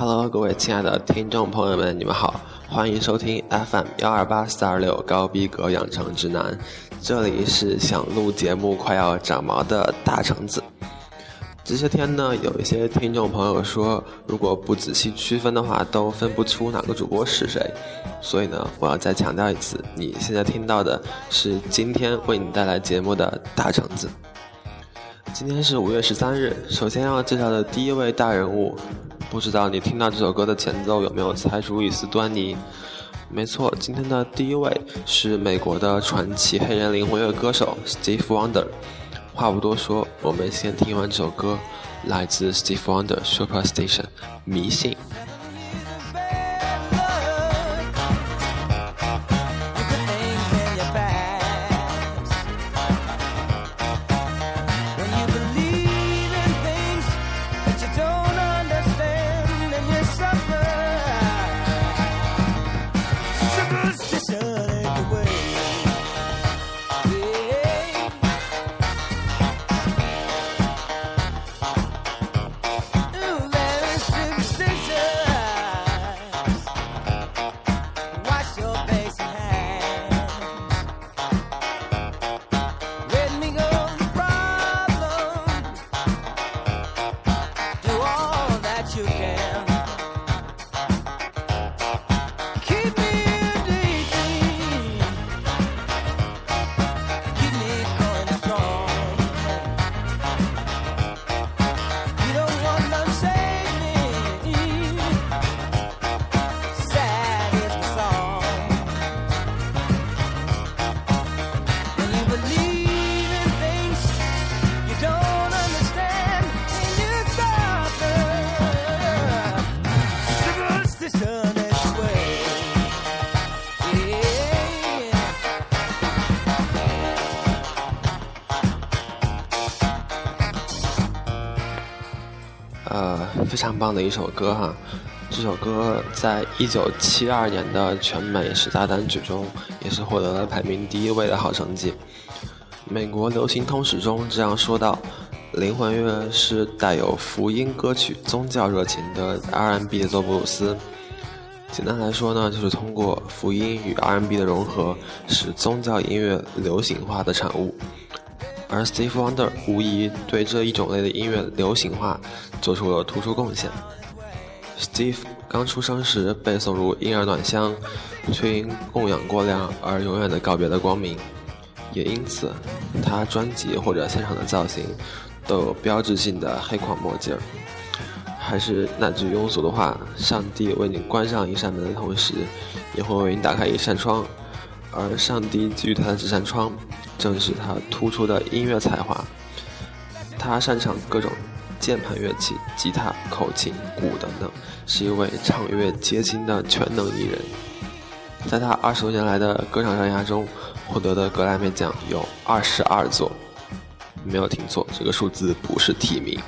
Hello，各位亲爱的听众朋友们，你们好，欢迎收听 FM 幺二八四二六高逼格养成指南，这里是想录节目快要长毛的大橙子。这些天呢，有一些听众朋友说，如果不仔细区分的话，都分不出哪个主播是谁。所以呢，我要再强调一次，你现在听到的是今天为你带来节目的大橙子。今天是五月十三日，首先要介绍的第一位大人物，不知道你听到这首歌的前奏有没有猜出一丝端倪？没错，今天的第一位是美国的传奇黑人灵魂乐歌手 Steve Wonder。话不多说，我们先听完这首歌，来自 Steve Wonder Superstation 迷信。非常棒的一首歌哈，这首歌在一九七二年的全美十大单曲中也是获得了排名第一位的好成绩。美国流行通史中这样说道：灵魂乐是带有福音歌曲、宗教热情的 R&B 的做布鲁斯。简单来说呢，就是通过福音与 R&B 的融合，使宗教音乐流行化的产物。而 Steve Wonder 无疑对这一种类的音乐流行化做出了突出贡献。Steve 刚出生时被送入婴儿暖箱，却因供氧过量而永远的告别了光明，也因此他专辑或者现场的造型都有标志性的黑框墨镜儿。还是那句庸俗的话：上帝为你关上一扇门的同时，也会为你打开一扇窗。而上帝给予他的这扇窗，正是他突出的音乐才华。他擅长各种键盘乐器，吉他、口琴、鼓等等，是一位唱乐皆精的全能艺人。在他二十多年来的歌唱生涯中，获得的格莱美奖有二十二座，没有听错，这个数字不是提名。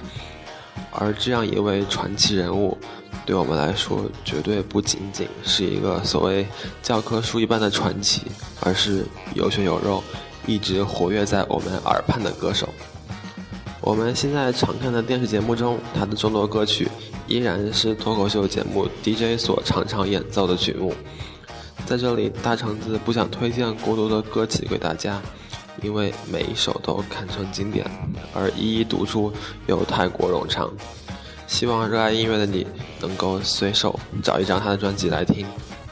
而这样一位传奇人物。对我们来说，绝对不仅仅是一个所谓教科书一般的传奇，而是有血有肉、一直活跃在我们耳畔的歌手。我们现在常看的电视节目中，他的众多歌曲依然是脱口秀节目 DJ 所常常演奏的曲目。在这里，大橙子不想推荐过多的歌曲给大家，因为每一首都堪称经典，而一一读出又太过冗长。希望热爱音乐的你能够随手找一张他的专辑来听，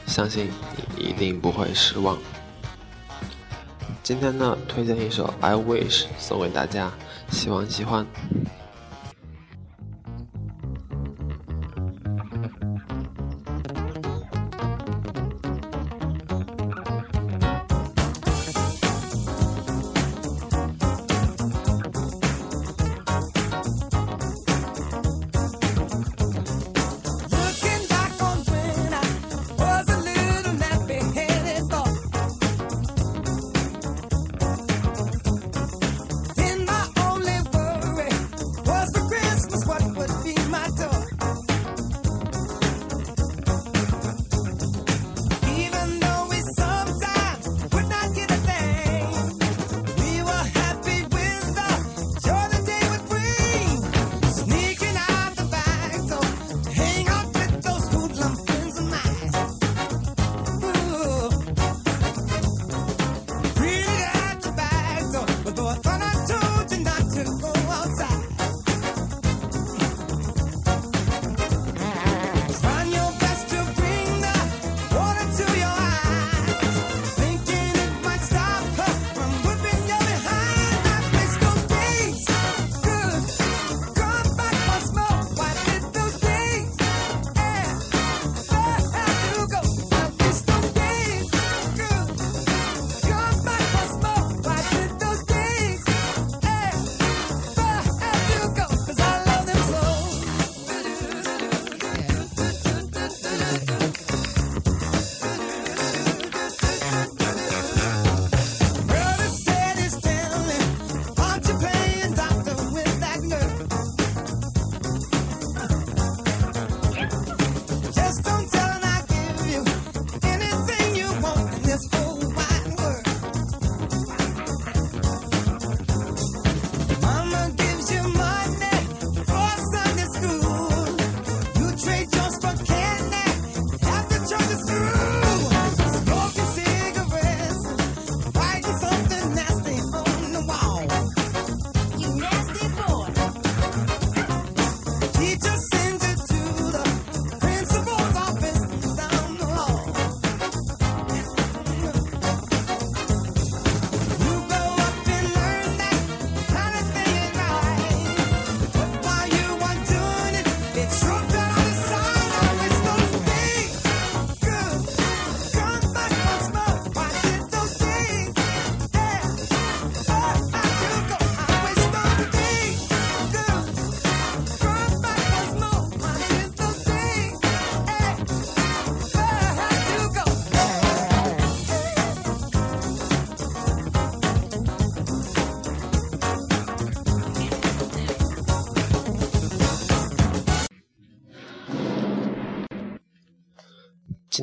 相信你一定不会失望。今天呢，推荐一首《I Wish》送给大家，希望喜欢。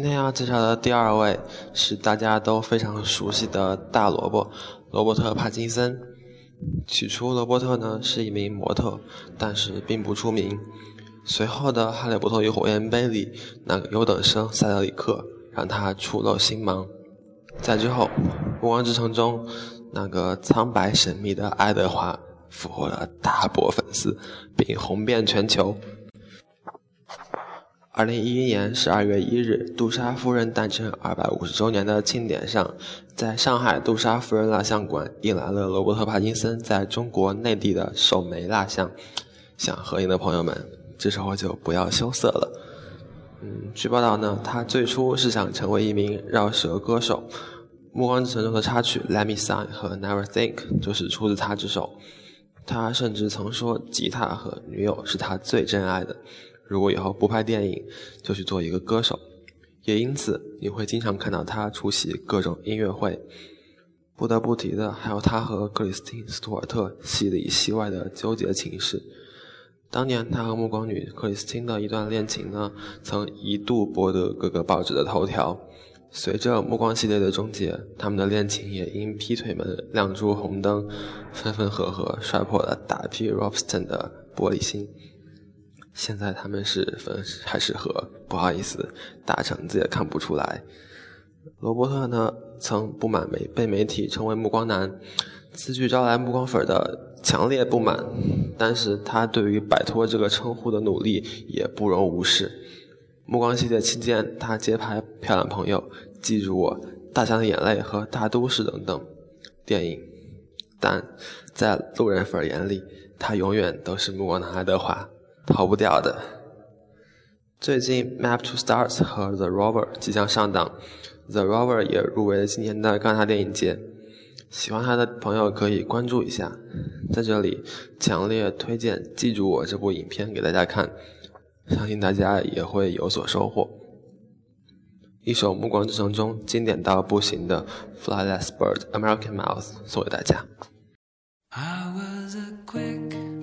今天要介绍的第二位是大家都非常熟悉的大萝卜罗伯特·帕金森。起初，罗伯特呢是一名模特，但是并不出名。随后的《哈利波特与火焰杯》里，那个优等生塞德里克让他初露星芒。在之后，《暮光之城》中，那个苍白神秘的爱德华俘获了大波粉丝，并红遍全球。二零一一年十二月一日，杜莎夫人诞辰二百五十周年的庆典上，在上海杜莎夫人蜡像馆迎来了罗伯特·帕金森在中国内地的首枚蜡像。想合影的朋友们，这时候就不要羞涩了。嗯，据报道呢，他最初是想成为一名饶舌歌手，《暮光之城》中的插曲《Let Me Sign》和《Never Think》就是出自他之手。他甚至曾说，吉他和女友是他最珍爱的。如果以后不拍电影，就去做一个歌手。也因此，你会经常看到他出席各种音乐会。不得不提的还有他和克里斯汀·斯图尔特戏里戏外的纠结情事。当年他和暮光女克里斯汀的一段恋情呢，曾一度博得各个报纸的头条。随着暮光系列的终结，他们的恋情也因劈腿门亮出红灯，分分合合，摔破了大 P Robson 的玻璃心。现在他们是分还是合？不好意思，大橙子也看不出来。罗伯特呢，曾不满媒被媒体称为“目光男”，此举招来目光粉的强烈不满。但是他对于摆脱这个称呼的努力也不容无视。目光系列期间，他接拍《漂亮朋友》《记住我》《大象的眼泪》和《大都市》等等电影，但在路人粉眼里，他永远都是目光男爱德华。逃不掉的。最近，《Map to Stars》和《The Rover》即将上档，《The Rover》也入围了今年的戛纳电影节。喜欢他的朋友可以关注一下。在这里，强烈推荐《记住我》这部影片给大家看，相信大家也会有所收获。一首《暮光之城》中经典到不行的《Fly Less Bird》American Mouse 送给大家。好啦，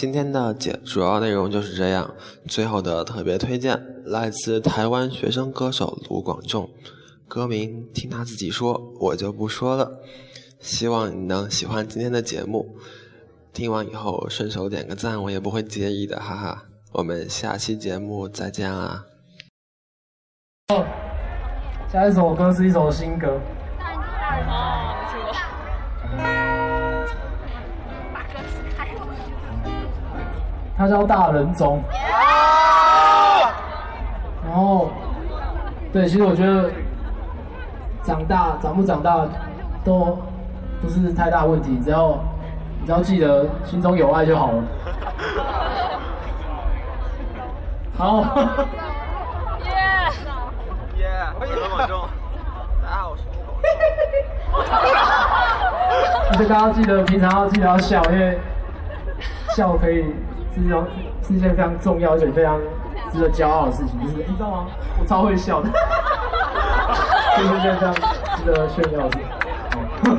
今天的节主要内容就是这样。最后的特别推荐来自台湾学生歌手卢广仲，歌名听他自己说，我就不说了。希望你能喜欢今天的节目，听完以后顺手点个赞，我也不会介意的，哈哈。我们下期节目再见啦！下一首歌是一首新歌。他叫大人中，然后，对，其实我觉得长大长不长大都不是太大问题，只要只要记得心中有爱就好了。好，耶耶，欢迎何广中，大家好，我是吴广仲。就大家记得平常要记得要笑，因为笑可以。是一是一件非常重要而且非常值得骄傲的事情，就是你知道吗？我超会笑的，就是一件非常值得炫耀的。事情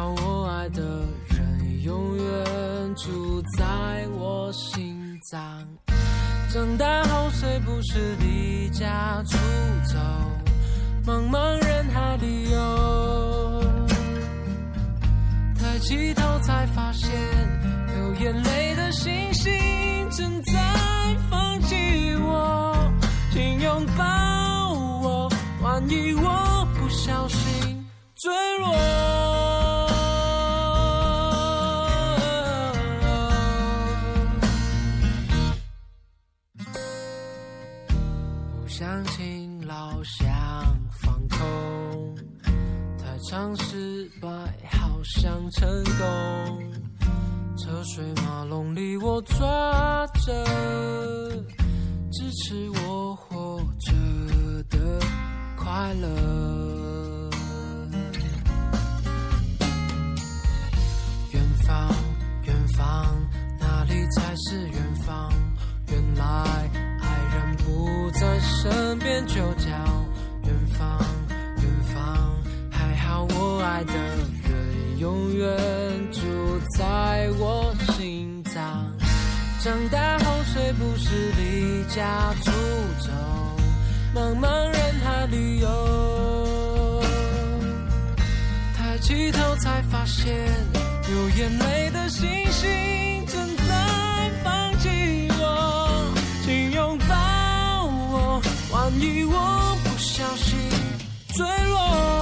我爱的人。永远住在我心脏。长大后谁不是离家出走，茫茫人海里游。抬起头才发现，流眼泪的星星正在放弃我。请拥抱我，万一我不小心坠落。想勤劳想放空，太常失败好像成功。车水马龙里我抓着支持我活着的快乐。远方，远方，哪里才是远方？原来。不在身边就叫远方，远方。还好我爱的人永远住在我心脏。长大后谁不是离家出走，茫茫人海里游。抬起头才发现，流眼泪的星星万一我不小心坠落，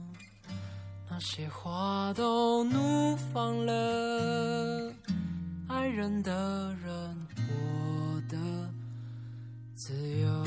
那些花都怒放了，爱人的人，我的自由。